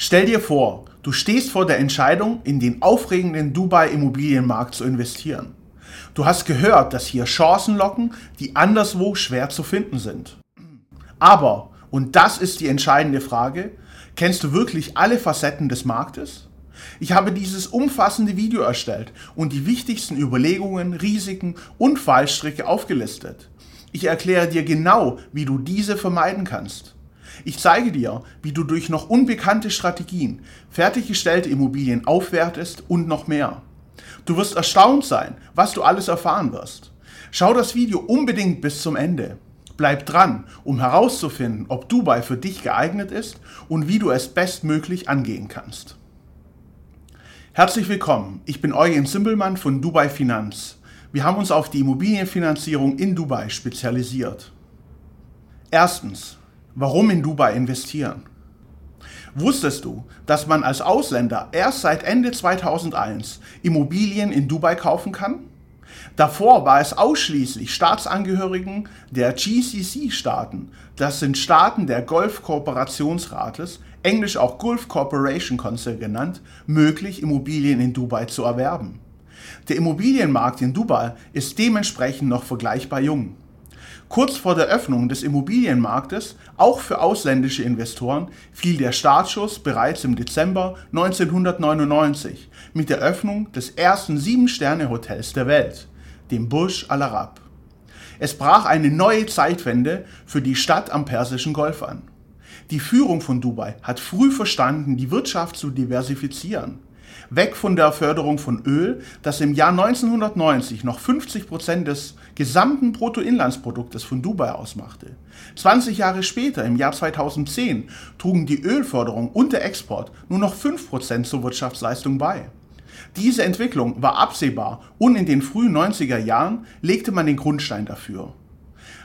Stell dir vor, du stehst vor der Entscheidung, in den aufregenden Dubai-Immobilienmarkt zu investieren. Du hast gehört, dass hier Chancen locken, die anderswo schwer zu finden sind. Aber, und das ist die entscheidende Frage, kennst du wirklich alle Facetten des Marktes? Ich habe dieses umfassende Video erstellt und die wichtigsten Überlegungen, Risiken und Fallstricke aufgelistet. Ich erkläre dir genau, wie du diese vermeiden kannst. Ich zeige dir, wie du durch noch unbekannte Strategien fertiggestellte Immobilien aufwertest und noch mehr. Du wirst erstaunt sein, was du alles erfahren wirst. Schau das Video unbedingt bis zum Ende. Bleib dran, um herauszufinden, ob Dubai für dich geeignet ist und wie du es bestmöglich angehen kannst. Herzlich willkommen, ich bin Eugen Simbelmann von Dubai Finanz. Wir haben uns auf die Immobilienfinanzierung in Dubai spezialisiert. Erstens, Warum in Dubai investieren? Wusstest du, dass man als Ausländer erst seit Ende 2001 Immobilien in Dubai kaufen kann? Davor war es ausschließlich Staatsangehörigen der GCC-Staaten, das sind Staaten der Golf-Kooperationsrates, englisch auch Gulf Corporation Council genannt, möglich, Immobilien in Dubai zu erwerben. Der Immobilienmarkt in Dubai ist dementsprechend noch vergleichbar jung. Kurz vor der Öffnung des Immobilienmarktes, auch für ausländische Investoren, fiel der Startschuss bereits im Dezember 1999 mit der Öffnung des ersten Sieben-Sterne-Hotels der Welt, dem Burj Al Arab. Es brach eine neue Zeitwende für die Stadt am Persischen Golf an. Die Führung von Dubai hat früh verstanden, die Wirtschaft zu diversifizieren weg von der Förderung von Öl, das im Jahr 1990 noch 50 Prozent des gesamten Bruttoinlandsproduktes von Dubai ausmachte. 20 Jahre später, im Jahr 2010, trugen die Ölförderung und der Export nur noch 5 Prozent zur Wirtschaftsleistung bei. Diese Entwicklung war absehbar und in den frühen 90er Jahren legte man den Grundstein dafür.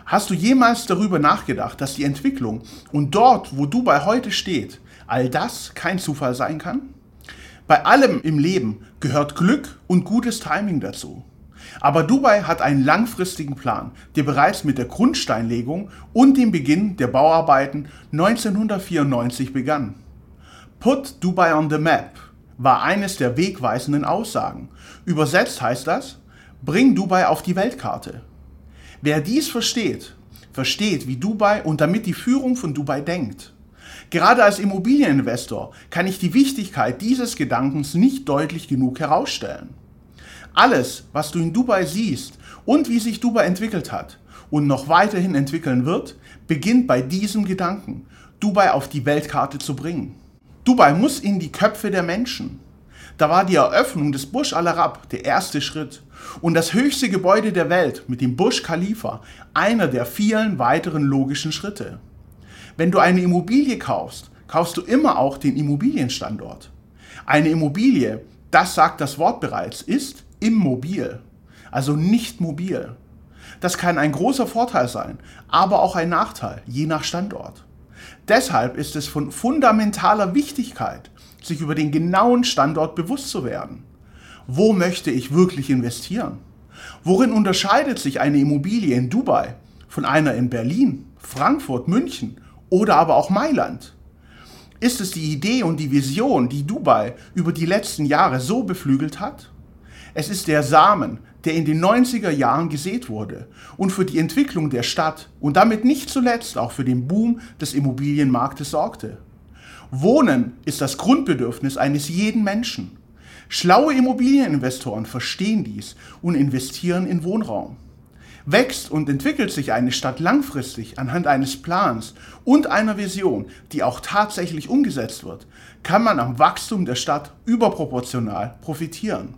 Hast du jemals darüber nachgedacht, dass die Entwicklung und dort, wo Dubai heute steht, all das kein Zufall sein kann? Bei allem im Leben gehört Glück und gutes Timing dazu. Aber Dubai hat einen langfristigen Plan, der bereits mit der Grundsteinlegung und dem Beginn der Bauarbeiten 1994 begann. Put Dubai on the Map war eines der wegweisenden Aussagen. Übersetzt heißt das, bring Dubai auf die Weltkarte. Wer dies versteht, versteht, wie Dubai und damit die Führung von Dubai denkt. Gerade als Immobilieninvestor kann ich die Wichtigkeit dieses Gedankens nicht deutlich genug herausstellen. Alles, was du in Dubai siehst und wie sich Dubai entwickelt hat und noch weiterhin entwickeln wird, beginnt bei diesem Gedanken, Dubai auf die Weltkarte zu bringen. Dubai muss in die Köpfe der Menschen. Da war die Eröffnung des Burj Al Arab der erste Schritt und das höchste Gebäude der Welt mit dem Burj Khalifa einer der vielen weiteren logischen Schritte. Wenn du eine Immobilie kaufst, kaufst du immer auch den Immobilienstandort. Eine Immobilie, das sagt das Wort bereits, ist immobil, also nicht mobil. Das kann ein großer Vorteil sein, aber auch ein Nachteil, je nach Standort. Deshalb ist es von fundamentaler Wichtigkeit, sich über den genauen Standort bewusst zu werden. Wo möchte ich wirklich investieren? Worin unterscheidet sich eine Immobilie in Dubai von einer in Berlin, Frankfurt, München oder aber auch Mailand? Ist es die Idee und die Vision, die Dubai über die letzten Jahre so beflügelt hat? Es ist der Samen, der in den 90er Jahren gesät wurde und für die Entwicklung der Stadt und damit nicht zuletzt auch für den Boom des Immobilienmarktes sorgte. Wohnen ist das Grundbedürfnis eines jeden Menschen. Schlaue Immobilieninvestoren verstehen dies und investieren in Wohnraum. Wächst und entwickelt sich eine Stadt langfristig anhand eines Plans und einer Vision, die auch tatsächlich umgesetzt wird, kann man am Wachstum der Stadt überproportional profitieren.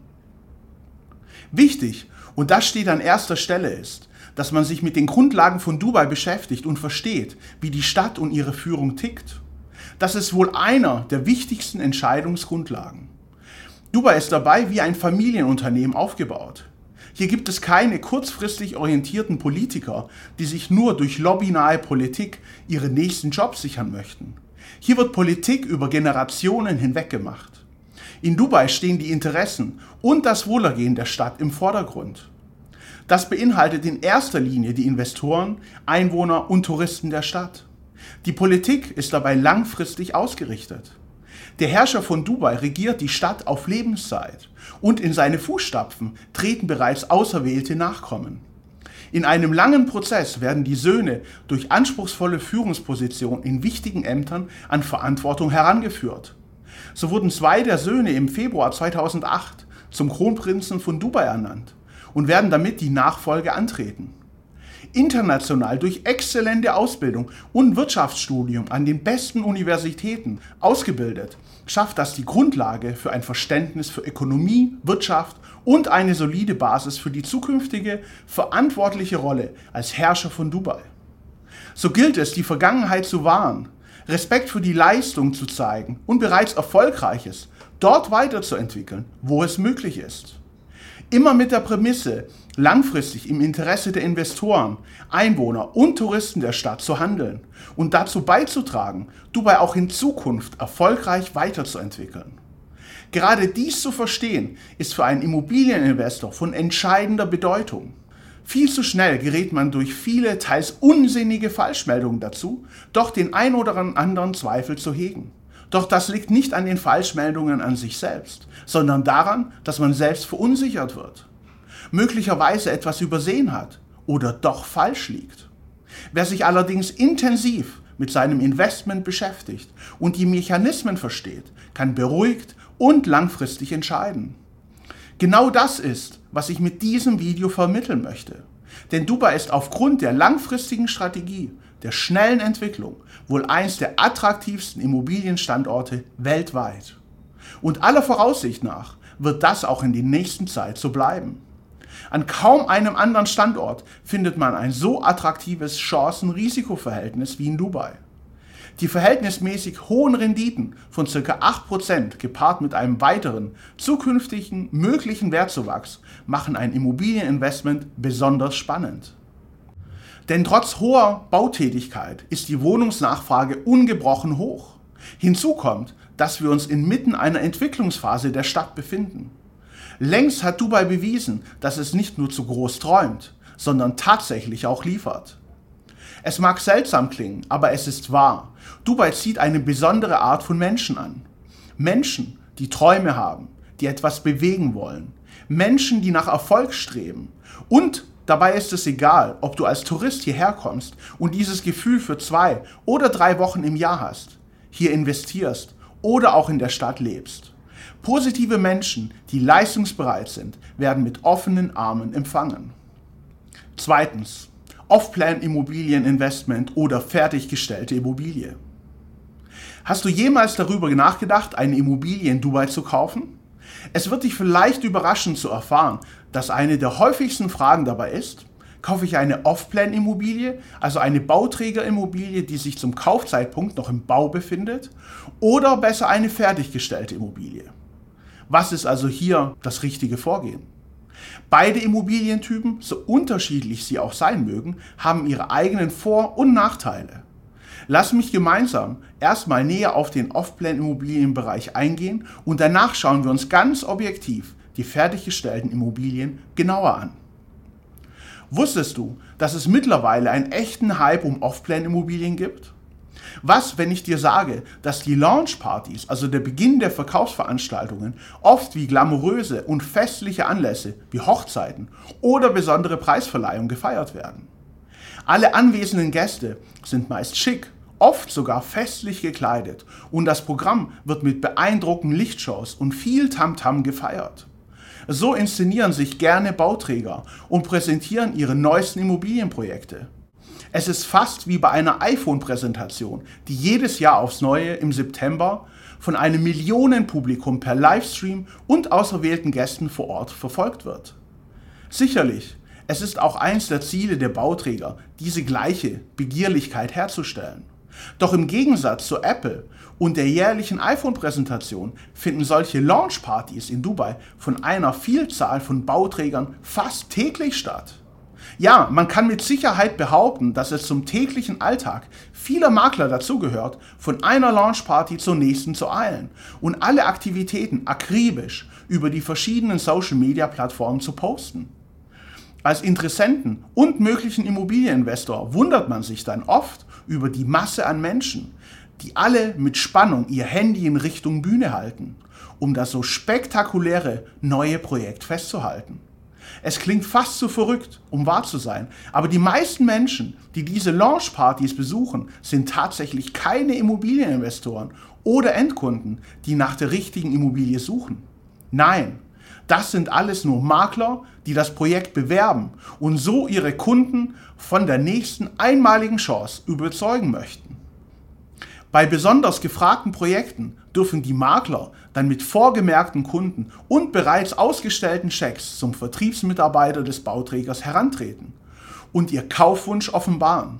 Wichtig, und das steht an erster Stelle, ist, dass man sich mit den Grundlagen von Dubai beschäftigt und versteht, wie die Stadt und ihre Führung tickt. Das ist wohl einer der wichtigsten Entscheidungsgrundlagen. Dubai ist dabei wie ein Familienunternehmen aufgebaut. Hier gibt es keine kurzfristig orientierten Politiker, die sich nur durch lobbynahe Politik ihre nächsten Jobs sichern möchten. Hier wird Politik über Generationen hinweg gemacht. In Dubai stehen die Interessen und das Wohlergehen der Stadt im Vordergrund. Das beinhaltet in erster Linie die Investoren, Einwohner und Touristen der Stadt. Die Politik ist dabei langfristig ausgerichtet. Der Herrscher von Dubai regiert die Stadt auf Lebenszeit und in seine Fußstapfen treten bereits auserwählte Nachkommen. In einem langen Prozess werden die Söhne durch anspruchsvolle Führungspositionen in wichtigen Ämtern an Verantwortung herangeführt. So wurden zwei der Söhne im Februar 2008 zum Kronprinzen von Dubai ernannt und werden damit die Nachfolge antreten. International durch exzellente Ausbildung und Wirtschaftsstudium an den besten Universitäten ausgebildet, schafft das die Grundlage für ein Verständnis für Ökonomie, Wirtschaft und eine solide Basis für die zukünftige verantwortliche Rolle als Herrscher von Dubai. So gilt es, die Vergangenheit zu wahren, Respekt für die Leistung zu zeigen und bereits Erfolgreiches dort weiterzuentwickeln, wo es möglich ist. Immer mit der Prämisse, langfristig im Interesse der Investoren, Einwohner und Touristen der Stadt zu handeln und dazu beizutragen, Dubai auch in Zukunft erfolgreich weiterzuentwickeln. Gerade dies zu verstehen, ist für einen Immobilieninvestor von entscheidender Bedeutung. Viel zu schnell gerät man durch viele, teils unsinnige Falschmeldungen dazu, doch den ein oder anderen Zweifel zu hegen. Doch das liegt nicht an den Falschmeldungen an sich selbst, sondern daran, dass man selbst verunsichert wird, möglicherweise etwas übersehen hat oder doch falsch liegt. Wer sich allerdings intensiv mit seinem Investment beschäftigt und die Mechanismen versteht, kann beruhigt und langfristig entscheiden. Genau das ist, was ich mit diesem Video vermitteln möchte. Denn Dubai ist aufgrund der langfristigen Strategie, der schnellen Entwicklung wohl eins der attraktivsten Immobilienstandorte weltweit. Und aller Voraussicht nach wird das auch in der nächsten Zeit so bleiben. An kaum einem anderen Standort findet man ein so attraktives Chancen-Risiko-Verhältnis wie in Dubai. Die verhältnismäßig hohen Renditen von ca. 8% gepaart mit einem weiteren zukünftigen möglichen Wertzuwachs machen ein Immobilieninvestment besonders spannend. Denn trotz hoher Bautätigkeit ist die Wohnungsnachfrage ungebrochen hoch. Hinzu kommt, dass wir uns inmitten einer Entwicklungsphase der Stadt befinden. Längst hat Dubai bewiesen, dass es nicht nur zu groß träumt, sondern tatsächlich auch liefert. Es mag seltsam klingen, aber es ist wahr. Dubai zieht eine besondere Art von Menschen an. Menschen, die Träume haben, die etwas bewegen wollen. Menschen, die nach Erfolg streben. Und dabei ist es egal, ob du als Tourist hierher kommst und dieses Gefühl für zwei oder drei Wochen im Jahr hast, hier investierst oder auch in der Stadt lebst. Positive Menschen, die leistungsbereit sind, werden mit offenen Armen empfangen. Zweitens, Off-Plan-Immobilieninvestment oder fertiggestellte Immobilie. Hast du jemals darüber nachgedacht, eine Immobilie in Dubai zu kaufen? Es wird dich vielleicht überraschen zu erfahren, dass eine der häufigsten Fragen dabei ist, kaufe ich eine Off-Plan-Immobilie, also eine Bauträgerimmobilie, die sich zum Kaufzeitpunkt noch im Bau befindet, oder besser eine fertiggestellte Immobilie. Was ist also hier das richtige Vorgehen? Beide Immobilientypen, so unterschiedlich sie auch sein mögen, haben ihre eigenen Vor- und Nachteile. Lass mich gemeinsam erstmal näher auf den Off-Plan-Immobilienbereich eingehen und danach schauen wir uns ganz objektiv die fertiggestellten Immobilien genauer an. Wusstest du, dass es mittlerweile einen echten Hype um Off-Plan-Immobilien gibt? Was, wenn ich dir sage, dass die Launchpartys, also der Beginn der Verkaufsveranstaltungen, oft wie glamouröse und festliche Anlässe wie Hochzeiten oder besondere Preisverleihungen gefeiert werden? Alle anwesenden Gäste sind meist schick, oft sogar festlich gekleidet und das Programm wird mit beeindruckenden Lichtshows und viel Tamtam -Tam gefeiert. So inszenieren sich gerne Bauträger und präsentieren ihre neuesten Immobilienprojekte. Es ist fast wie bei einer iPhone-Präsentation, die jedes Jahr aufs Neue im September von einem Millionenpublikum per Livestream und auserwählten Gästen vor Ort verfolgt wird. Sicherlich, es ist auch eins der Ziele der Bauträger, diese gleiche Begierlichkeit herzustellen. Doch im Gegensatz zu Apple und der jährlichen iPhone-Präsentation finden solche Launchpartys in Dubai von einer Vielzahl von Bauträgern fast täglich statt. Ja, man kann mit Sicherheit behaupten, dass es zum täglichen Alltag vieler Makler dazugehört, von einer Launchparty zur nächsten zu eilen und alle Aktivitäten akribisch über die verschiedenen Social-Media-Plattformen zu posten. Als Interessenten und möglichen Immobilieninvestor wundert man sich dann oft über die Masse an Menschen, die alle mit Spannung ihr Handy in Richtung Bühne halten, um das so spektakuläre neue Projekt festzuhalten. Es klingt fast zu verrückt, um wahr zu sein, aber die meisten Menschen, die diese Launchpartys besuchen, sind tatsächlich keine Immobilieninvestoren oder Endkunden, die nach der richtigen Immobilie suchen. Nein, das sind alles nur Makler, die das Projekt bewerben und so ihre Kunden von der nächsten einmaligen Chance überzeugen möchten. Bei besonders gefragten Projekten dürfen die Makler dann mit vorgemerkten Kunden und bereits ausgestellten Schecks zum Vertriebsmitarbeiter des Bauträgers herantreten und ihr Kaufwunsch offenbaren.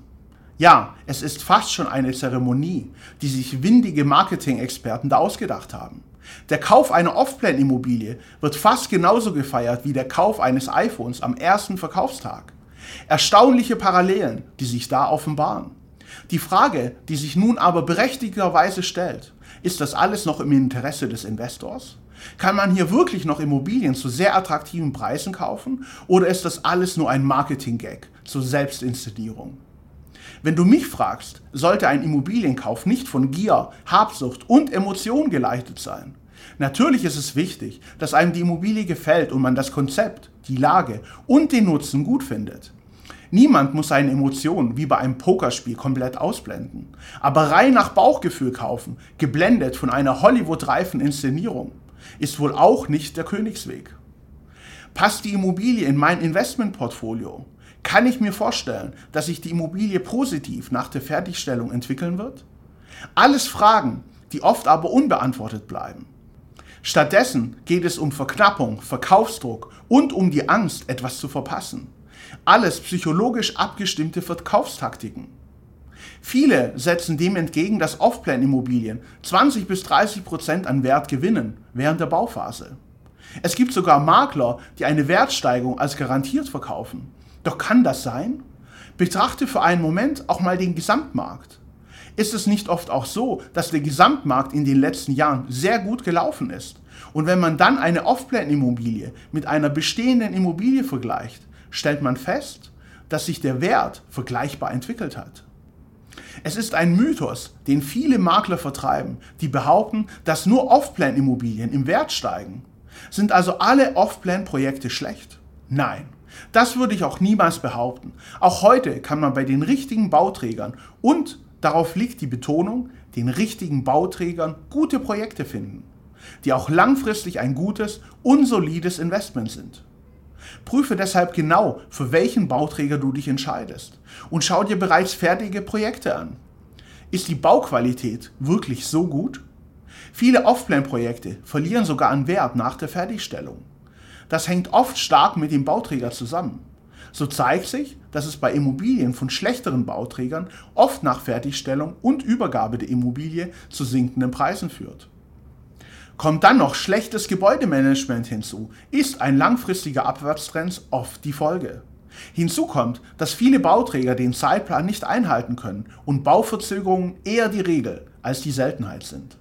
Ja, es ist fast schon eine Zeremonie, die sich windige Marketing-Experten da ausgedacht haben. Der Kauf einer Off-Plan-Immobilie wird fast genauso gefeiert wie der Kauf eines iPhones am ersten Verkaufstag. Erstaunliche Parallelen, die sich da offenbaren. Die Frage, die sich nun aber berechtigterweise stellt, ist das alles noch im Interesse des Investors? Kann man hier wirklich noch Immobilien zu sehr attraktiven Preisen kaufen oder ist das alles nur ein Marketing-Gag zur Selbstinszenierung? Wenn du mich fragst, sollte ein Immobilienkauf nicht von Gier, Habsucht und Emotion geleitet sein. Natürlich ist es wichtig, dass einem die Immobilie gefällt und man das Konzept, die Lage und den Nutzen gut findet. Niemand muss seine Emotionen wie bei einem Pokerspiel komplett ausblenden, aber rein nach Bauchgefühl kaufen, geblendet von einer Hollywood-reifen Inszenierung, ist wohl auch nicht der Königsweg. Passt die Immobilie in mein Investmentportfolio? Kann ich mir vorstellen, dass sich die Immobilie positiv nach der Fertigstellung entwickeln wird? Alles Fragen, die oft aber unbeantwortet bleiben. Stattdessen geht es um Verknappung, Verkaufsdruck und um die Angst, etwas zu verpassen. Alles psychologisch abgestimmte Verkaufstaktiken. Viele setzen dem entgegen, dass Off-Plan-Immobilien 20 bis 30 Prozent an Wert gewinnen während der Bauphase. Es gibt sogar Makler, die eine Wertsteigerung als garantiert verkaufen. Doch kann das sein? Betrachte für einen Moment auch mal den Gesamtmarkt. Ist es nicht oft auch so, dass der Gesamtmarkt in den letzten Jahren sehr gut gelaufen ist? Und wenn man dann eine Off-Plan-Immobilie mit einer bestehenden Immobilie vergleicht, stellt man fest, dass sich der Wert vergleichbar entwickelt hat. Es ist ein Mythos, den viele Makler vertreiben, die behaupten, dass nur Off-Plan-Immobilien im Wert steigen. Sind also alle Off-Plan-Projekte schlecht? Nein. Das würde ich auch niemals behaupten. Auch heute kann man bei den richtigen Bauträgern und, darauf liegt die Betonung, den richtigen Bauträgern gute Projekte finden, die auch langfristig ein gutes und solides Investment sind. Prüfe deshalb genau, für welchen Bauträger du dich entscheidest und schau dir bereits fertige Projekte an. Ist die Bauqualität wirklich so gut? Viele Off-Plan-Projekte verlieren sogar an Wert nach der Fertigstellung. Das hängt oft stark mit dem Bauträger zusammen. So zeigt sich, dass es bei Immobilien von schlechteren Bauträgern oft nach Fertigstellung und Übergabe der Immobilie zu sinkenden Preisen führt. Kommt dann noch schlechtes Gebäudemanagement hinzu, ist ein langfristiger Abwärtstrend oft die Folge. Hinzu kommt, dass viele Bauträger den Zeitplan nicht einhalten können und Bauverzögerungen eher die Regel als die Seltenheit sind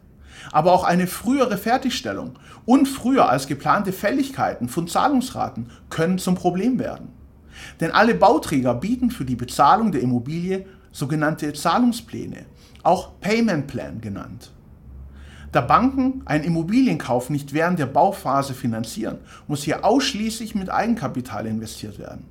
aber auch eine frühere Fertigstellung und früher als geplante Fälligkeiten von Zahlungsraten können zum Problem werden. Denn alle Bauträger bieten für die Bezahlung der Immobilie sogenannte Zahlungspläne, auch Payment Plan genannt. Da Banken einen Immobilienkauf nicht während der Bauphase finanzieren, muss hier ausschließlich mit Eigenkapital investiert werden.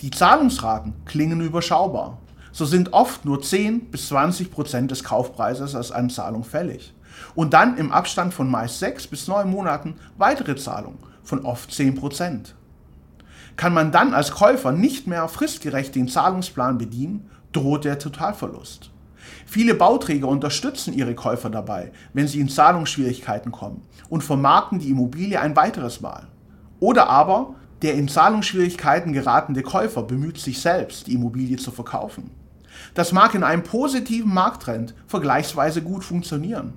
Die Zahlungsraten klingen überschaubar. So sind oft nur 10 bis 20 Prozent des Kaufpreises als Anzahlung fällig und dann im Abstand von meist sechs bis neun Monaten weitere Zahlungen von oft 10%. Kann man dann als Käufer nicht mehr fristgerecht den Zahlungsplan bedienen, droht der Totalverlust. Viele Bauträger unterstützen ihre Käufer dabei, wenn sie in Zahlungsschwierigkeiten kommen und vermarkten die Immobilie ein weiteres Mal. Oder aber der in Zahlungsschwierigkeiten geratene Käufer bemüht sich selbst, die Immobilie zu verkaufen. Das mag in einem positiven Markttrend vergleichsweise gut funktionieren.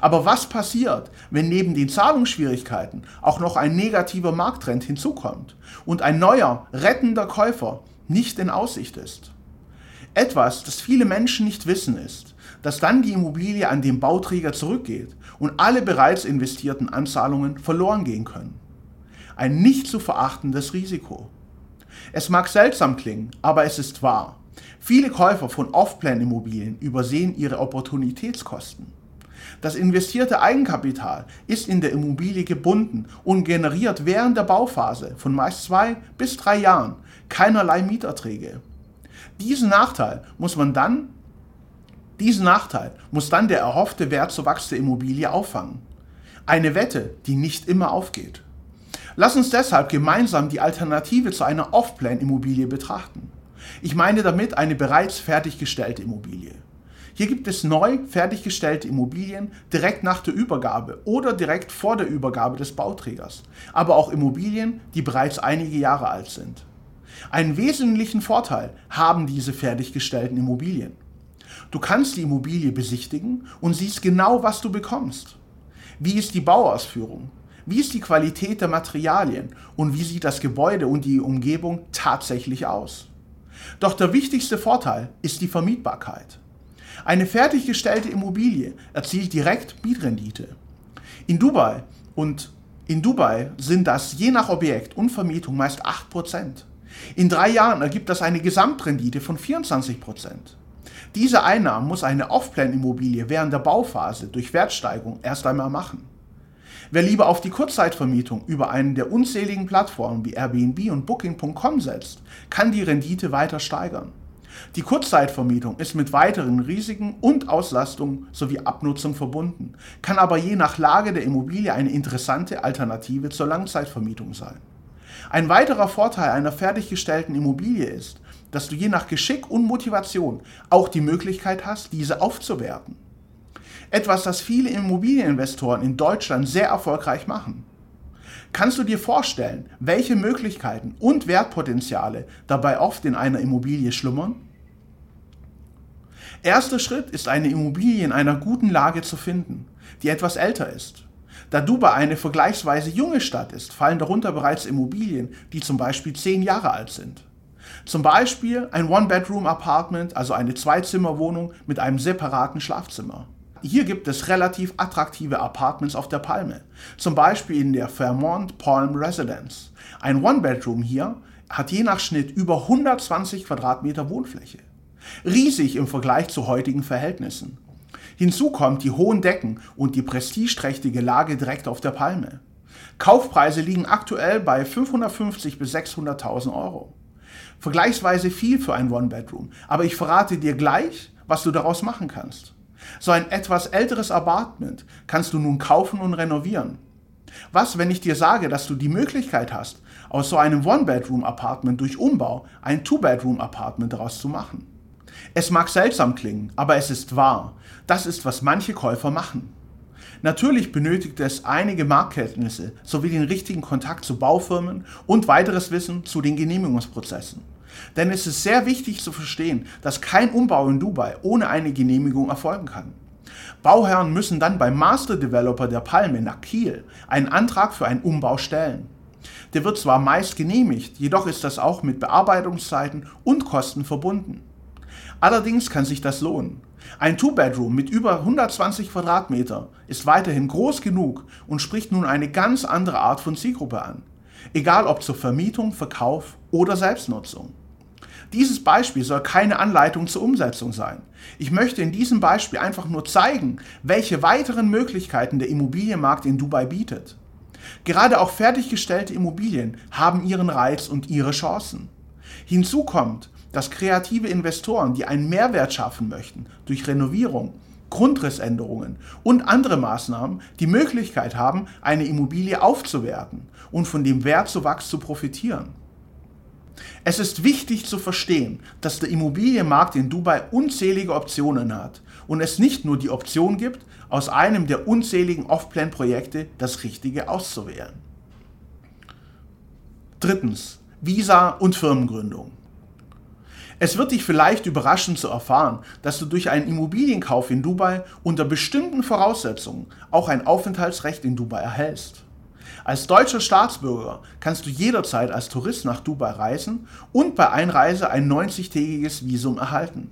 Aber was passiert, wenn neben den Zahlungsschwierigkeiten auch noch ein negativer Markttrend hinzukommt und ein neuer, rettender Käufer nicht in Aussicht ist? Etwas, das viele Menschen nicht wissen, ist, dass dann die Immobilie an den Bauträger zurückgeht und alle bereits investierten Anzahlungen verloren gehen können. Ein nicht zu verachtendes Risiko. Es mag seltsam klingen, aber es ist wahr. Viele Käufer von Off-Plan-Immobilien übersehen ihre Opportunitätskosten. Das investierte Eigenkapital ist in der Immobilie gebunden und generiert während der Bauphase von meist zwei bis drei Jahren keinerlei Mieterträge. Diesen Nachteil muss man dann, diesen Nachteil muss dann der erhoffte Wertzuwachs der Immobilie auffangen. Eine Wette, die nicht immer aufgeht. Lass uns deshalb gemeinsam die Alternative zu einer Off-Plan-Immobilie betrachten. Ich meine damit eine bereits fertiggestellte Immobilie. Hier gibt es neu fertiggestellte Immobilien direkt nach der Übergabe oder direkt vor der Übergabe des Bauträgers, aber auch Immobilien, die bereits einige Jahre alt sind. Einen wesentlichen Vorteil haben diese fertiggestellten Immobilien. Du kannst die Immobilie besichtigen und siehst genau, was du bekommst. Wie ist die Bauausführung? Wie ist die Qualität der Materialien und wie sieht das Gebäude und die Umgebung tatsächlich aus? Doch der wichtigste Vorteil ist die Vermietbarkeit. Eine fertiggestellte Immobilie erzielt direkt Mietrendite. In Dubai und in Dubai sind das je nach Objekt und Vermietung meist 8%. In drei Jahren ergibt das eine Gesamtrendite von 24%. Diese Einnahmen muss eine Off-Plan-Immobilie während der Bauphase durch Wertsteigerung erst einmal machen. Wer lieber auf die Kurzzeitvermietung über einen der unzähligen Plattformen wie Airbnb und Booking.com setzt, kann die Rendite weiter steigern. Die Kurzzeitvermietung ist mit weiteren Risiken und Auslastungen sowie Abnutzung verbunden, kann aber je nach Lage der Immobilie eine interessante Alternative zur Langzeitvermietung sein. Ein weiterer Vorteil einer fertiggestellten Immobilie ist, dass du je nach Geschick und Motivation auch die Möglichkeit hast, diese aufzuwerten. Etwas, das viele Immobilieninvestoren in Deutschland sehr erfolgreich machen. Kannst du dir vorstellen, welche Möglichkeiten und Wertpotenziale dabei oft in einer Immobilie schlummern? Erster Schritt ist eine Immobilie in einer guten Lage zu finden, die etwas älter ist. Da Dubai eine vergleichsweise junge Stadt ist, fallen darunter bereits Immobilien, die zum Beispiel zehn Jahre alt sind. Zum Beispiel ein One-Bedroom-Apartment, also eine Zweizimmerwohnung mit einem separaten Schlafzimmer. Hier gibt es relativ attraktive Apartments auf der Palme, zum Beispiel in der Fairmont Palm Residence. Ein One-Bedroom hier hat je nach Schnitt über 120 Quadratmeter Wohnfläche. Riesig im Vergleich zu heutigen Verhältnissen. Hinzu kommt die hohen Decken und die prestigeträchtige Lage direkt auf der Palme. Kaufpreise liegen aktuell bei 550 bis 600.000 Euro. Vergleichsweise viel für ein One-Bedroom, aber ich verrate dir gleich, was du daraus machen kannst. So ein etwas älteres Apartment kannst du nun kaufen und renovieren. Was, wenn ich dir sage, dass du die Möglichkeit hast, aus so einem One-Bedroom-Apartment durch Umbau ein Two-Bedroom-Apartment daraus zu machen? Es mag seltsam klingen, aber es ist wahr. Das ist, was manche Käufer machen. Natürlich benötigt es einige Marktkenntnisse sowie den richtigen Kontakt zu Baufirmen und weiteres Wissen zu den Genehmigungsprozessen. Denn es ist sehr wichtig zu verstehen, dass kein Umbau in Dubai ohne eine Genehmigung erfolgen kann. Bauherren müssen dann beim Master Developer der Palme nach Kiel einen Antrag für einen Umbau stellen. Der wird zwar meist genehmigt, jedoch ist das auch mit Bearbeitungszeiten und Kosten verbunden. Allerdings kann sich das lohnen. Ein Two-Bedroom mit über 120 Quadratmeter ist weiterhin groß genug und spricht nun eine ganz andere Art von Zielgruppe an. Egal ob zur Vermietung, Verkauf oder Selbstnutzung. Dieses Beispiel soll keine Anleitung zur Umsetzung sein. Ich möchte in diesem Beispiel einfach nur zeigen, welche weiteren Möglichkeiten der Immobilienmarkt in Dubai bietet. Gerade auch fertiggestellte Immobilien haben ihren Reiz und ihre Chancen. Hinzu kommt, dass kreative Investoren, die einen Mehrwert schaffen möchten, durch Renovierung, Grundrissänderungen und andere Maßnahmen die Möglichkeit haben, eine Immobilie aufzuwerten und von dem Wertzuwachs zu profitieren. Es ist wichtig zu verstehen, dass der Immobilienmarkt in Dubai unzählige Optionen hat und es nicht nur die Option gibt, aus einem der unzähligen Off-Plan-Projekte das Richtige auszuwählen. Drittens. Visa und Firmengründung. Es wird dich vielleicht überraschen zu erfahren, dass du durch einen Immobilienkauf in Dubai unter bestimmten Voraussetzungen auch ein Aufenthaltsrecht in Dubai erhältst. Als deutscher Staatsbürger kannst du jederzeit als Tourist nach Dubai reisen und bei Einreise ein 90-tägiges Visum erhalten.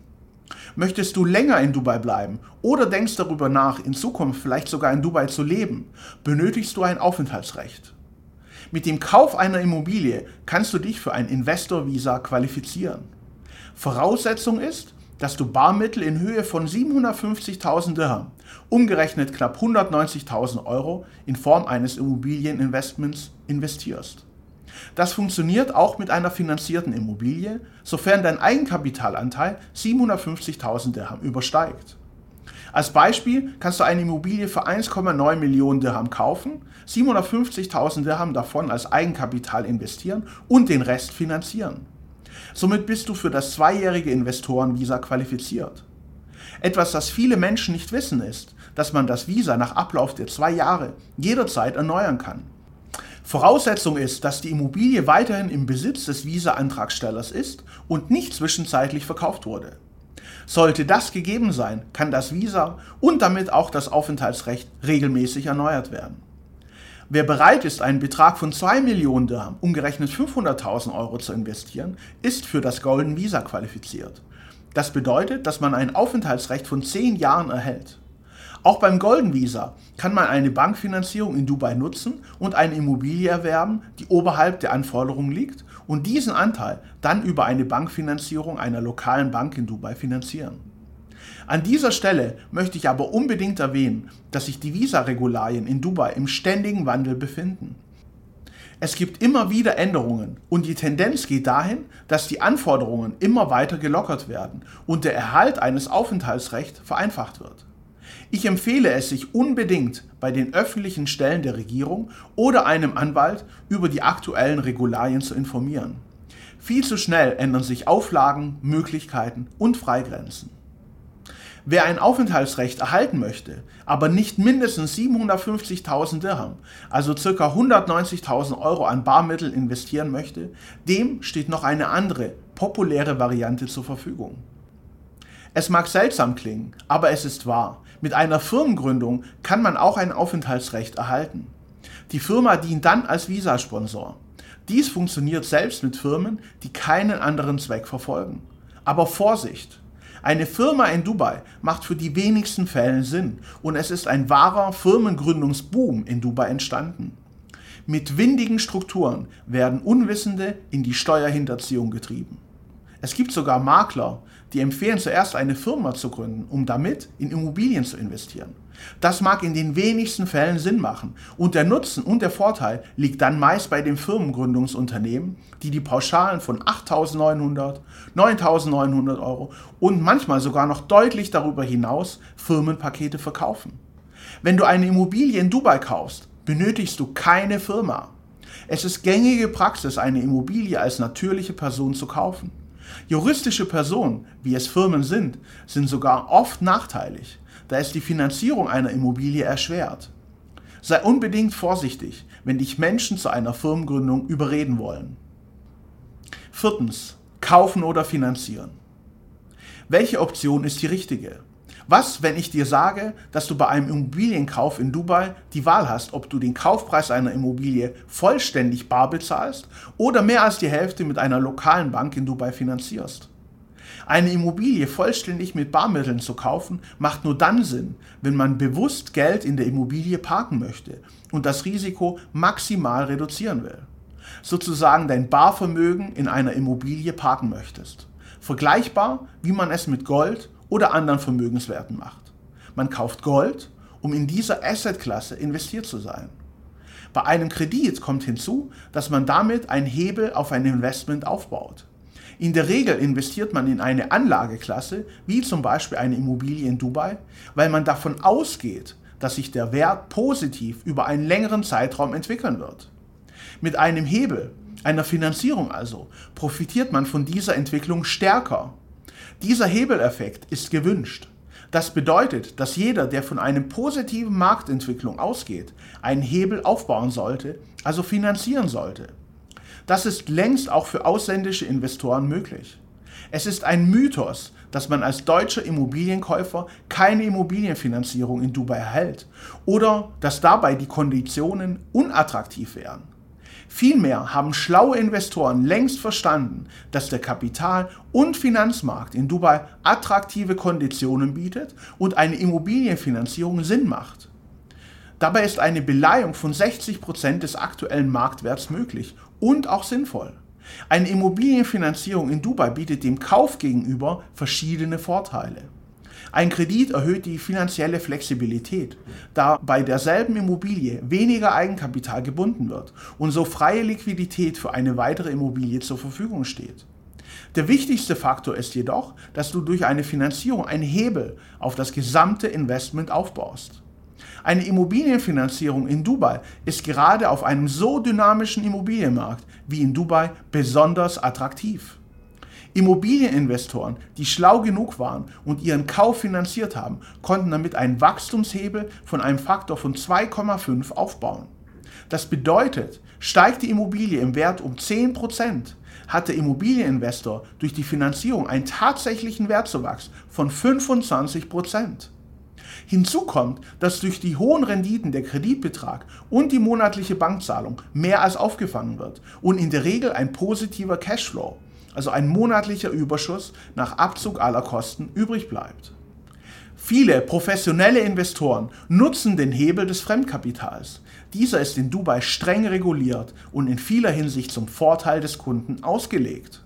Möchtest du länger in Dubai bleiben oder denkst darüber nach, in Zukunft vielleicht sogar in Dubai zu leben, benötigst du ein Aufenthaltsrecht. Mit dem Kauf einer Immobilie kannst du dich für ein Investor-Visa qualifizieren. Voraussetzung ist, dass du Barmittel in Höhe von 750.000 Dirham, umgerechnet knapp 190.000 Euro, in Form eines Immobilieninvestments investierst. Das funktioniert auch mit einer finanzierten Immobilie, sofern dein Eigenkapitalanteil 750.000 Dirham übersteigt. Als Beispiel kannst du eine Immobilie für 1,9 Millionen Dirham kaufen, 750.000 Dirham davon als Eigenkapital investieren und den Rest finanzieren. Somit bist du für das zweijährige Investorenvisa qualifiziert. Etwas, das viele Menschen nicht wissen, ist, dass man das Visa nach Ablauf der zwei Jahre jederzeit erneuern kann. Voraussetzung ist, dass die Immobilie weiterhin im Besitz des Visa-Antragstellers ist und nicht zwischenzeitlich verkauft wurde. Sollte das gegeben sein, kann das Visa und damit auch das Aufenthaltsrecht regelmäßig erneuert werden. Wer bereit ist, einen Betrag von 2 Millionen Dirham, umgerechnet 500.000 Euro zu investieren, ist für das Golden Visa qualifiziert. Das bedeutet, dass man ein Aufenthaltsrecht von 10 Jahren erhält. Auch beim Golden Visa kann man eine Bankfinanzierung in Dubai nutzen und eine Immobilie erwerben, die oberhalb der Anforderungen liegt und diesen Anteil dann über eine Bankfinanzierung einer lokalen Bank in Dubai finanzieren. An dieser Stelle möchte ich aber unbedingt erwähnen, dass sich die Visa-Regularien in Dubai im ständigen Wandel befinden. Es gibt immer wieder Änderungen und die Tendenz geht dahin, dass die Anforderungen immer weiter gelockert werden und der Erhalt eines Aufenthaltsrechts vereinfacht wird. Ich empfehle es sich unbedingt bei den öffentlichen Stellen der Regierung oder einem Anwalt über die aktuellen Regularien zu informieren. Viel zu schnell ändern sich Auflagen, Möglichkeiten und Freigrenzen. Wer ein Aufenthaltsrecht erhalten möchte, aber nicht mindestens 750.000 Dirham, also ca. 190.000 Euro an Barmittel investieren möchte, dem steht noch eine andere, populäre Variante zur Verfügung. Es mag seltsam klingen, aber es ist wahr. Mit einer Firmengründung kann man auch ein Aufenthaltsrecht erhalten. Die Firma dient dann als Visasponsor. Dies funktioniert selbst mit Firmen, die keinen anderen Zweck verfolgen. Aber Vorsicht! Eine Firma in Dubai macht für die wenigsten Fälle Sinn und es ist ein wahrer Firmengründungsboom in Dubai entstanden. Mit windigen Strukturen werden Unwissende in die Steuerhinterziehung getrieben. Es gibt sogar Makler, die empfehlen zuerst eine Firma zu gründen, um damit in Immobilien zu investieren. Das mag in den wenigsten Fällen Sinn machen und der Nutzen und der Vorteil liegt dann meist bei den Firmengründungsunternehmen, die die Pauschalen von 8.900, 9.900 Euro und manchmal sogar noch deutlich darüber hinaus Firmenpakete verkaufen. Wenn du eine Immobilie in Dubai kaufst, benötigst du keine Firma. Es ist gängige Praxis, eine Immobilie als natürliche Person zu kaufen. Juristische Personen, wie es Firmen sind, sind sogar oft nachteilig, da es die Finanzierung einer Immobilie erschwert. Sei unbedingt vorsichtig, wenn dich Menschen zu einer Firmengründung überreden wollen. Viertens. Kaufen oder finanzieren. Welche Option ist die richtige? Was, wenn ich dir sage, dass du bei einem Immobilienkauf in Dubai die Wahl hast, ob du den Kaufpreis einer Immobilie vollständig bar bezahlst oder mehr als die Hälfte mit einer lokalen Bank in Dubai finanzierst? Eine Immobilie vollständig mit Barmitteln zu kaufen, macht nur dann Sinn, wenn man bewusst Geld in der Immobilie parken möchte und das Risiko maximal reduzieren will. Sozusagen dein Barvermögen in einer Immobilie parken möchtest. Vergleichbar, wie man es mit Gold oder anderen Vermögenswerten macht. Man kauft Gold, um in dieser Assetklasse investiert zu sein. Bei einem Kredit kommt hinzu, dass man damit einen Hebel auf ein Investment aufbaut. In der Regel investiert man in eine Anlageklasse, wie zum Beispiel eine Immobilie in Dubai, weil man davon ausgeht, dass sich der Wert positiv über einen längeren Zeitraum entwickeln wird. Mit einem Hebel, einer Finanzierung also, profitiert man von dieser Entwicklung stärker dieser Hebeleffekt ist gewünscht. Das bedeutet, dass jeder, der von einer positiven Marktentwicklung ausgeht, einen Hebel aufbauen sollte, also finanzieren sollte. Das ist längst auch für ausländische Investoren möglich. Es ist ein Mythos, dass man als deutscher Immobilienkäufer keine Immobilienfinanzierung in Dubai erhält oder dass dabei die Konditionen unattraktiv wären. Vielmehr haben schlaue Investoren längst verstanden, dass der Kapital- und Finanzmarkt in Dubai attraktive Konditionen bietet und eine Immobilienfinanzierung Sinn macht. Dabei ist eine Beleihung von 60 Prozent des aktuellen Marktwerts möglich und auch sinnvoll. Eine Immobilienfinanzierung in Dubai bietet dem Kauf gegenüber verschiedene Vorteile. Ein Kredit erhöht die finanzielle Flexibilität, da bei derselben Immobilie weniger Eigenkapital gebunden wird und so freie Liquidität für eine weitere Immobilie zur Verfügung steht. Der wichtigste Faktor ist jedoch, dass du durch eine Finanzierung einen Hebel auf das gesamte Investment aufbaust. Eine Immobilienfinanzierung in Dubai ist gerade auf einem so dynamischen Immobilienmarkt wie in Dubai besonders attraktiv. Immobilieninvestoren, die schlau genug waren und ihren Kauf finanziert haben, konnten damit einen Wachstumshebel von einem Faktor von 2,5 aufbauen. Das bedeutet, steigt die Immobilie im Wert um 10%, hat der Immobilieninvestor durch die Finanzierung einen tatsächlichen Wertzuwachs von 25%. Hinzu kommt, dass durch die hohen Renditen der Kreditbetrag und die monatliche Bankzahlung mehr als aufgefangen wird und in der Regel ein positiver Cashflow, also ein monatlicher Überschuss nach Abzug aller Kosten übrig bleibt. Viele professionelle Investoren nutzen den Hebel des Fremdkapitals. Dieser ist in Dubai streng reguliert und in vieler Hinsicht zum Vorteil des Kunden ausgelegt.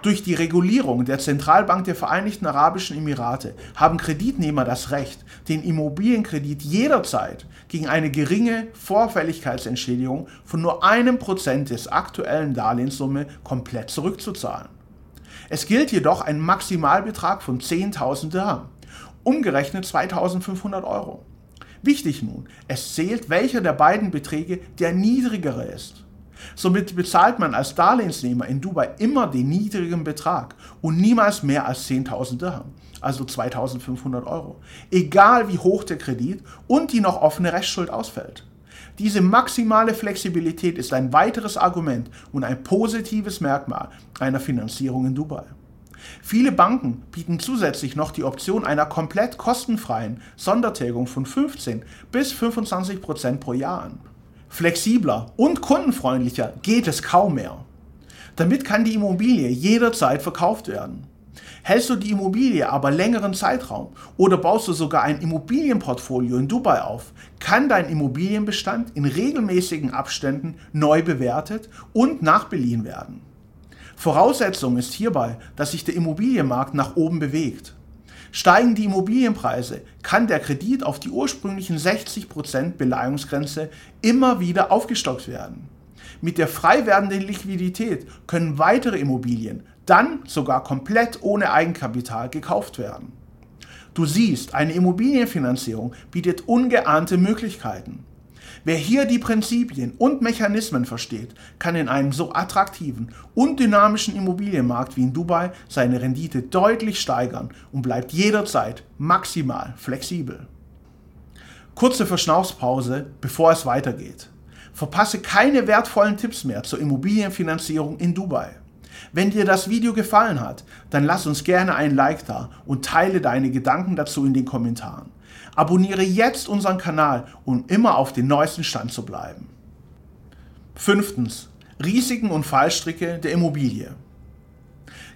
Durch die Regulierung der Zentralbank der Vereinigten Arabischen Emirate haben Kreditnehmer das Recht, den Immobilienkredit jederzeit gegen eine geringe Vorfälligkeitsentschädigung von nur einem Prozent des aktuellen Darlehenssumme komplett zurückzuzahlen. Es gilt jedoch ein Maximalbetrag von 10.000 Dirham, umgerechnet 2.500 Euro. Wichtig nun, es zählt, welcher der beiden Beträge der niedrigere ist. Somit bezahlt man als Darlehensnehmer in Dubai immer den niedrigen Betrag und niemals mehr als 10.000 Dirham, also 2.500 Euro, egal wie hoch der Kredit und die noch offene Restschuld ausfällt. Diese maximale Flexibilität ist ein weiteres Argument und ein positives Merkmal einer Finanzierung in Dubai. Viele Banken bieten zusätzlich noch die Option einer komplett kostenfreien Sondertilgung von 15 bis 25 Prozent pro Jahr an. Flexibler und kundenfreundlicher geht es kaum mehr. Damit kann die Immobilie jederzeit verkauft werden. Hältst du die Immobilie aber längeren Zeitraum oder baust du sogar ein Immobilienportfolio in Dubai auf, kann dein Immobilienbestand in regelmäßigen Abständen neu bewertet und nachbeliehen werden. Voraussetzung ist hierbei, dass sich der Immobilienmarkt nach oben bewegt. Steigen die Immobilienpreise, kann der Kredit auf die ursprünglichen 60% Beleihungsgrenze immer wieder aufgestockt werden. Mit der frei werdenden Liquidität können weitere Immobilien dann sogar komplett ohne Eigenkapital gekauft werden. Du siehst, eine Immobilienfinanzierung bietet ungeahnte Möglichkeiten. Wer hier die Prinzipien und Mechanismen versteht, kann in einem so attraktiven und dynamischen Immobilienmarkt wie in Dubai seine Rendite deutlich steigern und bleibt jederzeit maximal flexibel. Kurze Verschnaufspause, bevor es weitergeht. Verpasse keine wertvollen Tipps mehr zur Immobilienfinanzierung in Dubai. Wenn dir das Video gefallen hat, dann lass uns gerne ein Like da und teile deine Gedanken dazu in den Kommentaren. Abonniere jetzt unseren Kanal, um immer auf den neuesten Stand zu bleiben. Fünftens. Risiken und Fallstricke der Immobilie.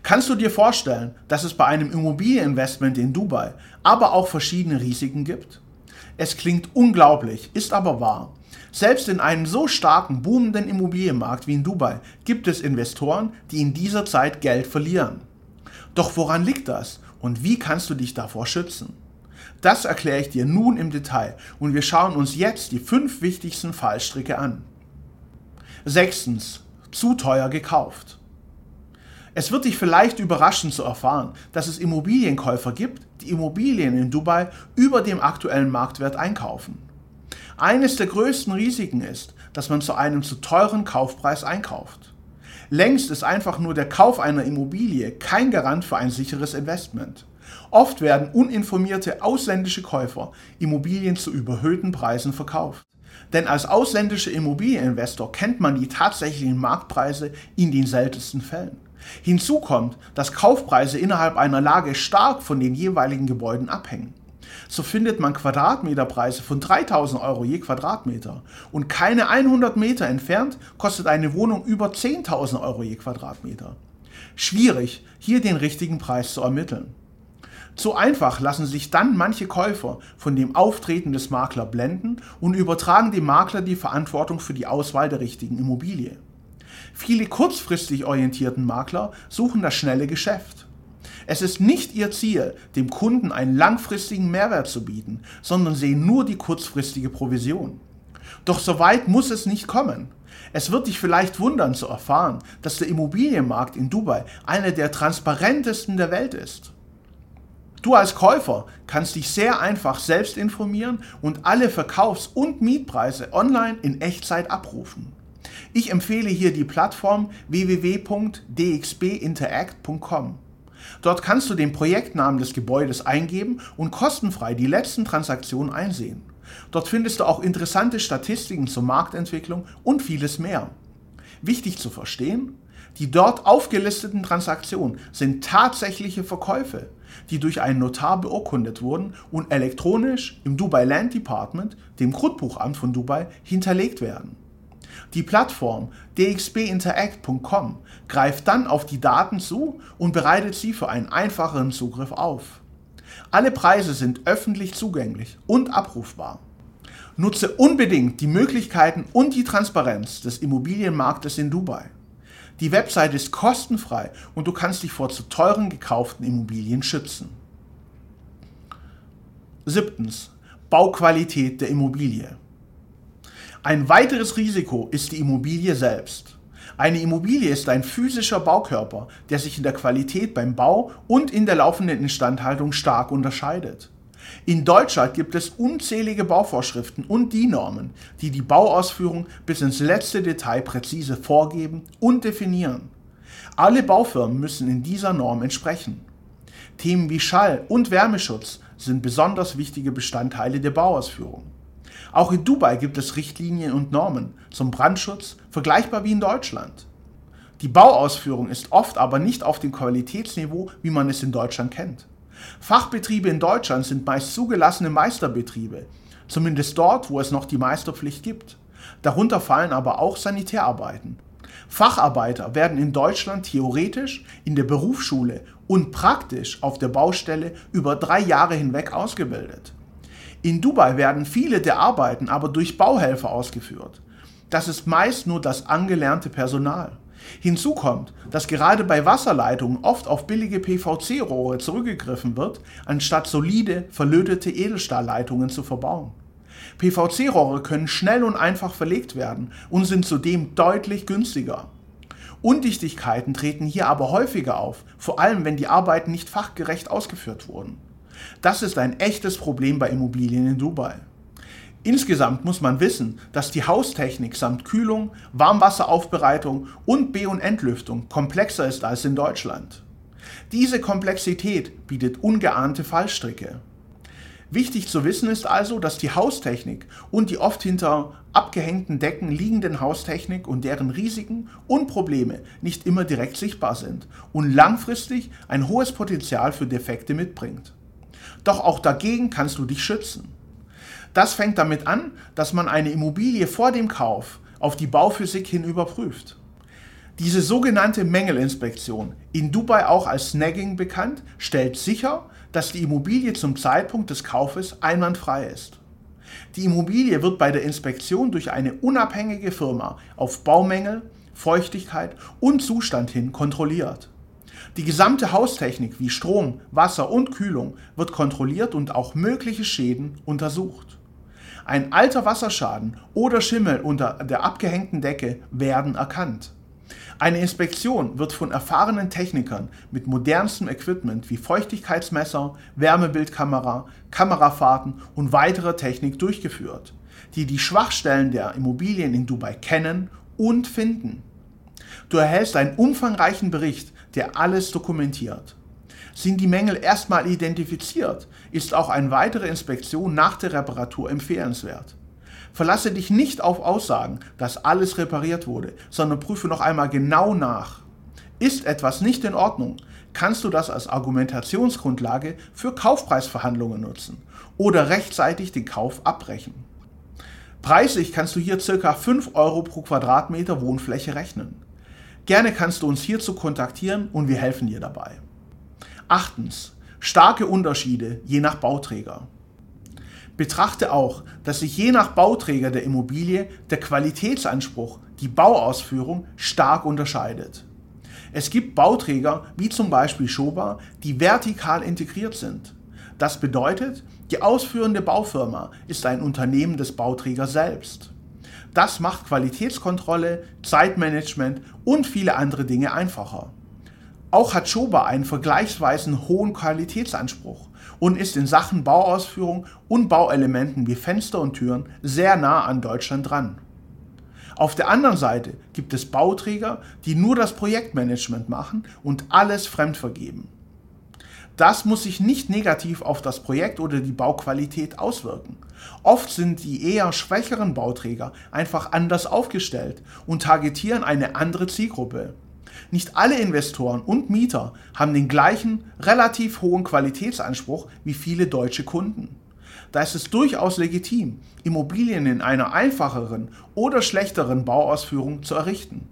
Kannst du dir vorstellen, dass es bei einem Immobilieninvestment in Dubai aber auch verschiedene Risiken gibt? Es klingt unglaublich, ist aber wahr. Selbst in einem so starken, boomenden Immobilienmarkt wie in Dubai gibt es Investoren, die in dieser Zeit Geld verlieren. Doch woran liegt das und wie kannst du dich davor schützen? Das erkläre ich dir nun im Detail und wir schauen uns jetzt die fünf wichtigsten Fallstricke an. Sechstens, zu teuer gekauft. Es wird dich vielleicht überraschen zu erfahren, dass es Immobilienkäufer gibt, die Immobilien in Dubai über dem aktuellen Marktwert einkaufen. Eines der größten Risiken ist, dass man zu einem zu teuren Kaufpreis einkauft. Längst ist einfach nur der Kauf einer Immobilie kein Garant für ein sicheres Investment. Oft werden uninformierte ausländische Käufer Immobilien zu überhöhten Preisen verkauft. Denn als ausländischer Immobilieninvestor kennt man die tatsächlichen Marktpreise in den seltensten Fällen. Hinzu kommt, dass Kaufpreise innerhalb einer Lage stark von den jeweiligen Gebäuden abhängen so findet man Quadratmeterpreise von 3000 Euro je Quadratmeter. Und keine 100 Meter entfernt kostet eine Wohnung über 10.000 Euro je Quadratmeter. Schwierig, hier den richtigen Preis zu ermitteln. Zu einfach lassen sich dann manche Käufer von dem Auftreten des Maklers blenden und übertragen dem Makler die Verantwortung für die Auswahl der richtigen Immobilie. Viele kurzfristig orientierten Makler suchen das schnelle Geschäft. Es ist nicht ihr Ziel, dem Kunden einen langfristigen Mehrwert zu bieten, sondern sehen nur die kurzfristige Provision. Doch so weit muss es nicht kommen. Es wird dich vielleicht wundern zu erfahren, dass der Immobilienmarkt in Dubai einer der transparentesten der Welt ist. Du als Käufer kannst dich sehr einfach selbst informieren und alle Verkaufs- und Mietpreise online in Echtzeit abrufen. Ich empfehle hier die Plattform www.dxbinteract.com. Dort kannst du den Projektnamen des Gebäudes eingeben und kostenfrei die letzten Transaktionen einsehen. Dort findest du auch interessante Statistiken zur Marktentwicklung und vieles mehr. Wichtig zu verstehen, die dort aufgelisteten Transaktionen sind tatsächliche Verkäufe, die durch einen Notar beurkundet wurden und elektronisch im Dubai Land Department, dem Grundbuchamt von Dubai, hinterlegt werden. Die Plattform dxbinteract.com greift dann auf die Daten zu und bereitet sie für einen einfacheren Zugriff auf. Alle Preise sind öffentlich zugänglich und abrufbar. Nutze unbedingt die Möglichkeiten und die Transparenz des Immobilienmarktes in Dubai. Die Website ist kostenfrei und du kannst dich vor zu teuren gekauften Immobilien schützen. Siebtens. Bauqualität der Immobilie. Ein weiteres Risiko ist die Immobilie selbst. Eine Immobilie ist ein physischer Baukörper, der sich in der Qualität beim Bau und in der laufenden Instandhaltung stark unterscheidet. In Deutschland gibt es unzählige Bauvorschriften und DIN-Normen, die die Bauausführung bis ins letzte Detail präzise vorgeben und definieren. Alle Baufirmen müssen in dieser Norm entsprechen. Themen wie Schall- und Wärmeschutz sind besonders wichtige Bestandteile der Bauausführung. Auch in Dubai gibt es Richtlinien und Normen zum Brandschutz, vergleichbar wie in Deutschland. Die Bauausführung ist oft aber nicht auf dem Qualitätsniveau, wie man es in Deutschland kennt. Fachbetriebe in Deutschland sind meist zugelassene Meisterbetriebe, zumindest dort, wo es noch die Meisterpflicht gibt. Darunter fallen aber auch Sanitärarbeiten. Facharbeiter werden in Deutschland theoretisch in der Berufsschule und praktisch auf der Baustelle über drei Jahre hinweg ausgebildet. In Dubai werden viele der Arbeiten aber durch Bauhelfer ausgeführt. Das ist meist nur das angelernte Personal. Hinzu kommt, dass gerade bei Wasserleitungen oft auf billige PVC-Rohre zurückgegriffen wird, anstatt solide, verlötete Edelstahlleitungen zu verbauen. PVC-Rohre können schnell und einfach verlegt werden und sind zudem deutlich günstiger. Undichtigkeiten treten hier aber häufiger auf, vor allem wenn die Arbeiten nicht fachgerecht ausgeführt wurden. Das ist ein echtes Problem bei Immobilien in Dubai. Insgesamt muss man wissen, dass die Haustechnik samt Kühlung, Warmwasseraufbereitung und B- und Entlüftung komplexer ist als in Deutschland. Diese Komplexität bietet ungeahnte Fallstricke. Wichtig zu wissen ist also, dass die Haustechnik und die oft hinter abgehängten Decken liegenden Haustechnik und deren Risiken und Probleme nicht immer direkt sichtbar sind und langfristig ein hohes Potenzial für Defekte mitbringt. Doch auch dagegen kannst du dich schützen. Das fängt damit an, dass man eine Immobilie vor dem Kauf auf die Bauphysik hin überprüft. Diese sogenannte Mängelinspektion, in Dubai auch als Snagging bekannt, stellt sicher, dass die Immobilie zum Zeitpunkt des Kaufes einwandfrei ist. Die Immobilie wird bei der Inspektion durch eine unabhängige Firma auf Baumängel, Feuchtigkeit und Zustand hin kontrolliert. Die gesamte Haustechnik wie Strom, Wasser und Kühlung wird kontrolliert und auch mögliche Schäden untersucht. Ein alter Wasserschaden oder Schimmel unter der abgehängten Decke werden erkannt. Eine Inspektion wird von erfahrenen Technikern mit modernstem Equipment wie Feuchtigkeitsmesser, Wärmebildkamera, Kamerafahrten und weiterer Technik durchgeführt, die die Schwachstellen der Immobilien in Dubai kennen und finden. Du erhältst einen umfangreichen Bericht, der alles dokumentiert. Sind die Mängel erstmal identifiziert, ist auch eine weitere Inspektion nach der Reparatur empfehlenswert. Verlasse dich nicht auf Aussagen, dass alles repariert wurde, sondern prüfe noch einmal genau nach. Ist etwas nicht in Ordnung, kannst du das als Argumentationsgrundlage für Kaufpreisverhandlungen nutzen oder rechtzeitig den Kauf abbrechen. Preislich kannst du hier ca. 5 Euro pro Quadratmeter Wohnfläche rechnen. Gerne kannst du uns hierzu kontaktieren und wir helfen dir dabei. Achtens. Starke Unterschiede je nach Bauträger. Betrachte auch, dass sich je nach Bauträger der Immobilie der Qualitätsanspruch, die Bauausführung stark unterscheidet. Es gibt Bauträger wie zum Beispiel Schoba, die vertikal integriert sind. Das bedeutet, die ausführende Baufirma ist ein Unternehmen des Bauträgers selbst. Das macht Qualitätskontrolle, Zeitmanagement und viele andere Dinge einfacher. Auch hat Schoba einen vergleichsweise hohen Qualitätsanspruch und ist in Sachen Bauausführung und Bauelementen wie Fenster und Türen sehr nah an Deutschland dran. Auf der anderen Seite gibt es Bauträger, die nur das Projektmanagement machen und alles fremd vergeben. Das muss sich nicht negativ auf das Projekt oder die Bauqualität auswirken. Oft sind die eher schwächeren Bauträger einfach anders aufgestellt und targetieren eine andere Zielgruppe. Nicht alle Investoren und Mieter haben den gleichen, relativ hohen Qualitätsanspruch wie viele deutsche Kunden. Da ist es durchaus legitim, Immobilien in einer einfacheren oder schlechteren Bauausführung zu errichten.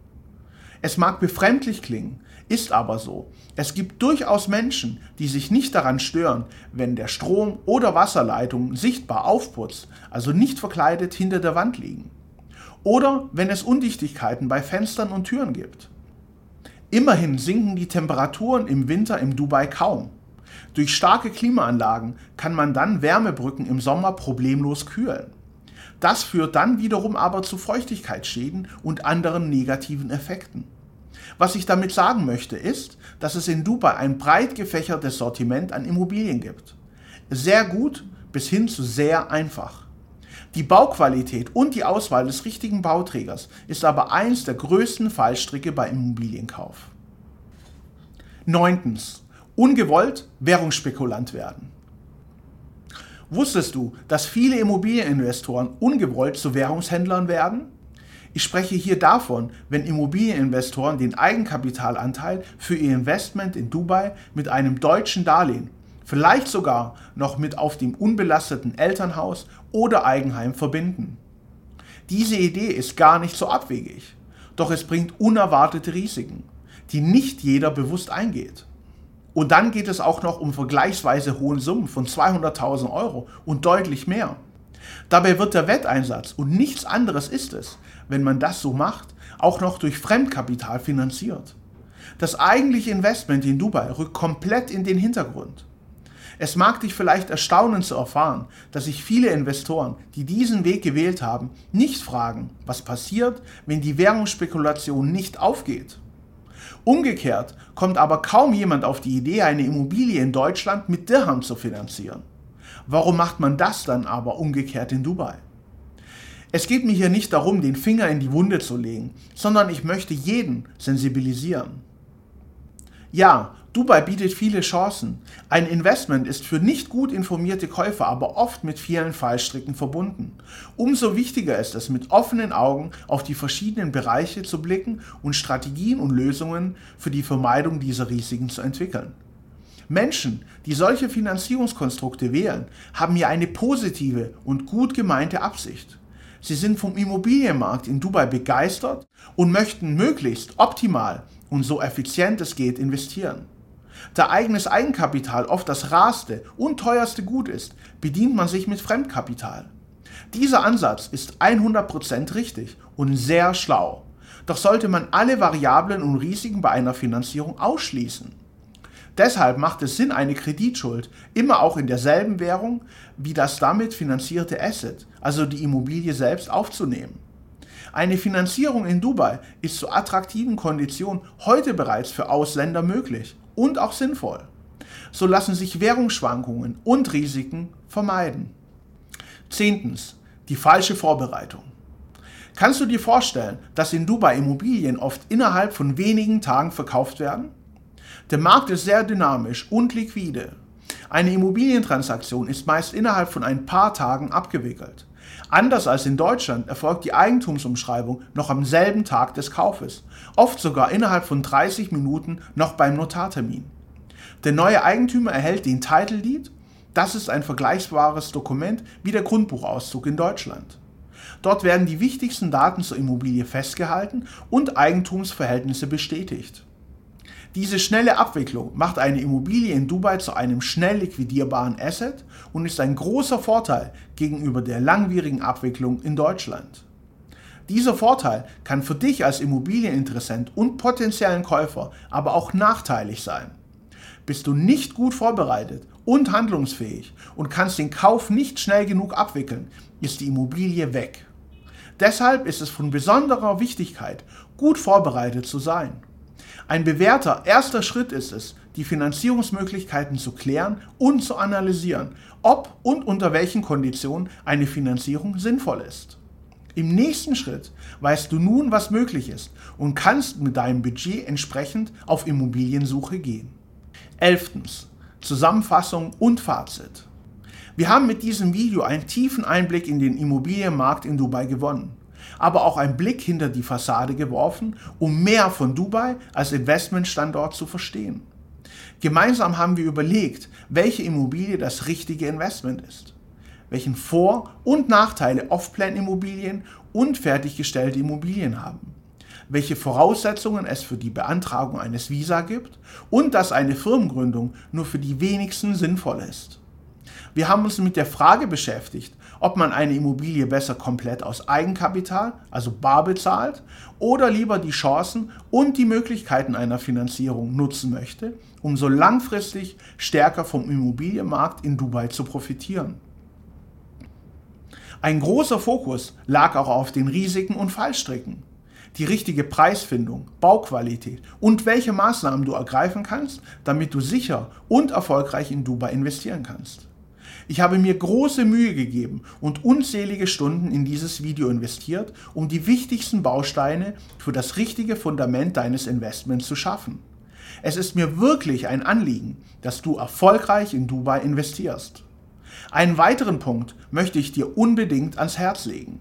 Es mag befremdlich klingen, ist aber so. Es gibt durchaus Menschen, die sich nicht daran stören, wenn der Strom- oder Wasserleitungen sichtbar aufputzt, also nicht verkleidet hinter der Wand liegen. Oder wenn es Undichtigkeiten bei Fenstern und Türen gibt. Immerhin sinken die Temperaturen im Winter im Dubai kaum. Durch starke Klimaanlagen kann man dann Wärmebrücken im Sommer problemlos kühlen. Das führt dann wiederum aber zu Feuchtigkeitsschäden und anderen negativen Effekten. Was ich damit sagen möchte, ist, dass es in Dubai ein breit gefächertes Sortiment an Immobilien gibt. Sehr gut bis hin zu sehr einfach. Die Bauqualität und die Auswahl des richtigen Bauträgers ist aber eins der größten Fallstricke bei Immobilienkauf. Neuntens. Ungewollt Währungsspekulant werden. Wusstest du, dass viele Immobilieninvestoren ungewollt zu Währungshändlern werden? Ich spreche hier davon, wenn Immobilieninvestoren den Eigenkapitalanteil für ihr Investment in Dubai mit einem deutschen Darlehen, vielleicht sogar noch mit auf dem unbelasteten Elternhaus oder Eigenheim verbinden. Diese Idee ist gar nicht so abwegig, doch es bringt unerwartete Risiken, die nicht jeder bewusst eingeht. Und dann geht es auch noch um vergleichsweise hohe Summen von 200.000 Euro und deutlich mehr. Dabei wird der Wetteinsatz, und nichts anderes ist es, wenn man das so macht, auch noch durch Fremdkapital finanziert. Das eigentliche Investment in Dubai rückt komplett in den Hintergrund. Es mag dich vielleicht erstaunen zu erfahren, dass sich viele Investoren, die diesen Weg gewählt haben, nicht fragen, was passiert, wenn die Währungsspekulation nicht aufgeht. Umgekehrt kommt aber kaum jemand auf die Idee, eine Immobilie in Deutschland mit Dirham zu finanzieren. Warum macht man das dann aber umgekehrt in Dubai? Es geht mir hier nicht darum, den Finger in die Wunde zu legen, sondern ich möchte jeden sensibilisieren. Ja, Dubai bietet viele Chancen. Ein Investment ist für nicht gut informierte Käufer aber oft mit vielen Fallstricken verbunden. Umso wichtiger ist es, mit offenen Augen auf die verschiedenen Bereiche zu blicken und Strategien und Lösungen für die Vermeidung dieser Risiken zu entwickeln. Menschen, die solche Finanzierungskonstrukte wählen, haben hier eine positive und gut gemeinte Absicht. Sie sind vom Immobilienmarkt in Dubai begeistert und möchten möglichst optimal und so effizient es geht investieren. Da eigenes Eigenkapital oft das rarste und teuerste Gut ist, bedient man sich mit Fremdkapital. Dieser Ansatz ist 100% richtig und sehr schlau. Doch sollte man alle Variablen und Risiken bei einer Finanzierung ausschließen. Deshalb macht es Sinn, eine Kreditschuld immer auch in derselben Währung wie das damit finanzierte Asset, also die Immobilie selbst, aufzunehmen. Eine Finanzierung in Dubai ist zu attraktiven Konditionen heute bereits für Ausländer möglich und auch sinnvoll. So lassen sich Währungsschwankungen und Risiken vermeiden. Zehntens. Die falsche Vorbereitung. Kannst du dir vorstellen, dass in Dubai Immobilien oft innerhalb von wenigen Tagen verkauft werden? Der Markt ist sehr dynamisch und liquide. Eine Immobilientransaktion ist meist innerhalb von ein paar Tagen abgewickelt. Anders als in Deutschland erfolgt die Eigentumsumschreibung noch am selben Tag des Kaufes, oft sogar innerhalb von 30 Minuten noch beim Notartermin. Der neue Eigentümer erhält den Title Deed, das ist ein vergleichbares Dokument wie der Grundbuchauszug in Deutschland. Dort werden die wichtigsten Daten zur Immobilie festgehalten und Eigentumsverhältnisse bestätigt. Diese schnelle Abwicklung macht eine Immobilie in Dubai zu einem schnell liquidierbaren Asset und ist ein großer Vorteil gegenüber der langwierigen Abwicklung in Deutschland. Dieser Vorteil kann für dich als Immobilieninteressent und potenziellen Käufer aber auch nachteilig sein. Bist du nicht gut vorbereitet und handlungsfähig und kannst den Kauf nicht schnell genug abwickeln, ist die Immobilie weg. Deshalb ist es von besonderer Wichtigkeit, gut vorbereitet zu sein. Ein bewährter erster Schritt ist es, die Finanzierungsmöglichkeiten zu klären und zu analysieren, ob und unter welchen Konditionen eine Finanzierung sinnvoll ist. Im nächsten Schritt weißt du nun, was möglich ist und kannst mit deinem Budget entsprechend auf Immobiliensuche gehen. Elftens. Zusammenfassung und Fazit. Wir haben mit diesem Video einen tiefen Einblick in den Immobilienmarkt in Dubai gewonnen, aber auch einen Blick hinter die Fassade geworfen, um mehr von Dubai als Investmentstandort zu verstehen. Gemeinsam haben wir überlegt, welche Immobilie das richtige Investment ist, welchen Vor- und Nachteile Off-Plan-Immobilien und fertiggestellte Immobilien haben welche Voraussetzungen es für die Beantragung eines Visa gibt und dass eine Firmengründung nur für die wenigsten sinnvoll ist. Wir haben uns mit der Frage beschäftigt, ob man eine Immobilie besser komplett aus Eigenkapital, also bar bezahlt, oder lieber die Chancen und die Möglichkeiten einer Finanzierung nutzen möchte, um so langfristig stärker vom Immobilienmarkt in Dubai zu profitieren. Ein großer Fokus lag auch auf den Risiken und Fallstricken die richtige Preisfindung, Bauqualität und welche Maßnahmen du ergreifen kannst, damit du sicher und erfolgreich in Dubai investieren kannst. Ich habe mir große Mühe gegeben und unzählige Stunden in dieses Video investiert, um die wichtigsten Bausteine für das richtige Fundament deines Investments zu schaffen. Es ist mir wirklich ein Anliegen, dass du erfolgreich in Dubai investierst. Einen weiteren Punkt möchte ich dir unbedingt ans Herz legen.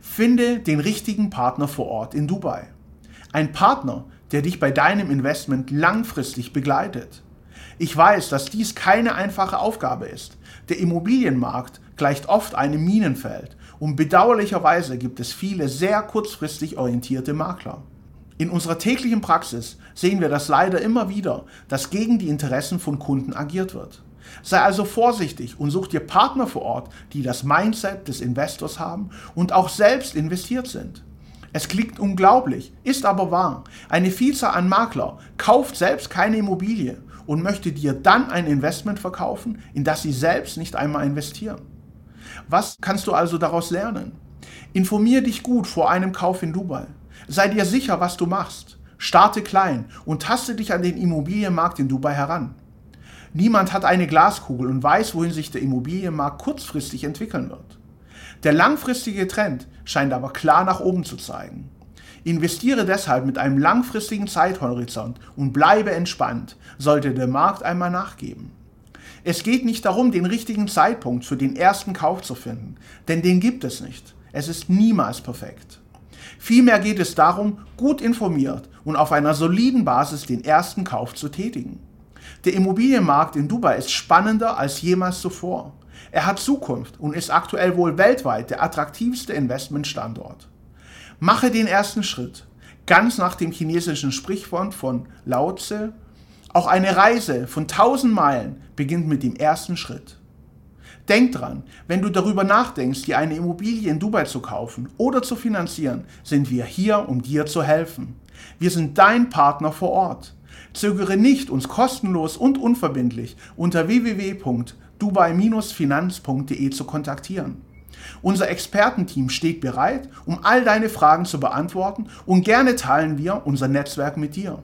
Finde den richtigen Partner vor Ort in Dubai. Ein Partner, der dich bei deinem Investment langfristig begleitet. Ich weiß, dass dies keine einfache Aufgabe ist. Der Immobilienmarkt gleicht oft einem Minenfeld und bedauerlicherweise gibt es viele sehr kurzfristig orientierte Makler. In unserer täglichen Praxis sehen wir das leider immer wieder, dass gegen die Interessen von Kunden agiert wird. Sei also vorsichtig und such dir Partner vor Ort, die das Mindset des Investors haben und auch selbst investiert sind. Es klingt unglaublich, ist aber wahr. Eine Vielzahl an Makler kauft selbst keine Immobilie und möchte dir dann ein Investment verkaufen, in das sie selbst nicht einmal investieren. Was kannst du also daraus lernen? Informier dich gut vor einem Kauf in Dubai. Sei dir sicher, was du machst. Starte klein und taste dich an den Immobilienmarkt in Dubai heran. Niemand hat eine Glaskugel und weiß, wohin sich der Immobilienmarkt kurzfristig entwickeln wird. Der langfristige Trend scheint aber klar nach oben zu zeigen. Investiere deshalb mit einem langfristigen Zeithorizont und bleibe entspannt, sollte der Markt einmal nachgeben. Es geht nicht darum, den richtigen Zeitpunkt für den ersten Kauf zu finden, denn den gibt es nicht. Es ist niemals perfekt. Vielmehr geht es darum, gut informiert und auf einer soliden Basis den ersten Kauf zu tätigen. Der Immobilienmarkt in Dubai ist spannender als jemals zuvor. Er hat Zukunft und ist aktuell wohl weltweit der attraktivste Investmentstandort. Mache den ersten Schritt, ganz nach dem chinesischen Sprichwort von Lao Tse. Auch eine Reise von 1000 Meilen beginnt mit dem ersten Schritt. Denk dran, wenn du darüber nachdenkst, dir eine Immobilie in Dubai zu kaufen oder zu finanzieren, sind wir hier, um dir zu helfen. Wir sind dein Partner vor Ort. Zögere nicht, uns kostenlos und unverbindlich unter www.dubai-finanz.de zu kontaktieren. Unser Expertenteam steht bereit, um all deine Fragen zu beantworten und gerne teilen wir unser Netzwerk mit dir.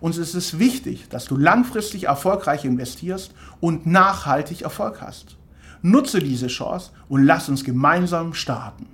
Uns ist es wichtig, dass du langfristig erfolgreich investierst und nachhaltig Erfolg hast. Nutze diese Chance und lass uns gemeinsam starten.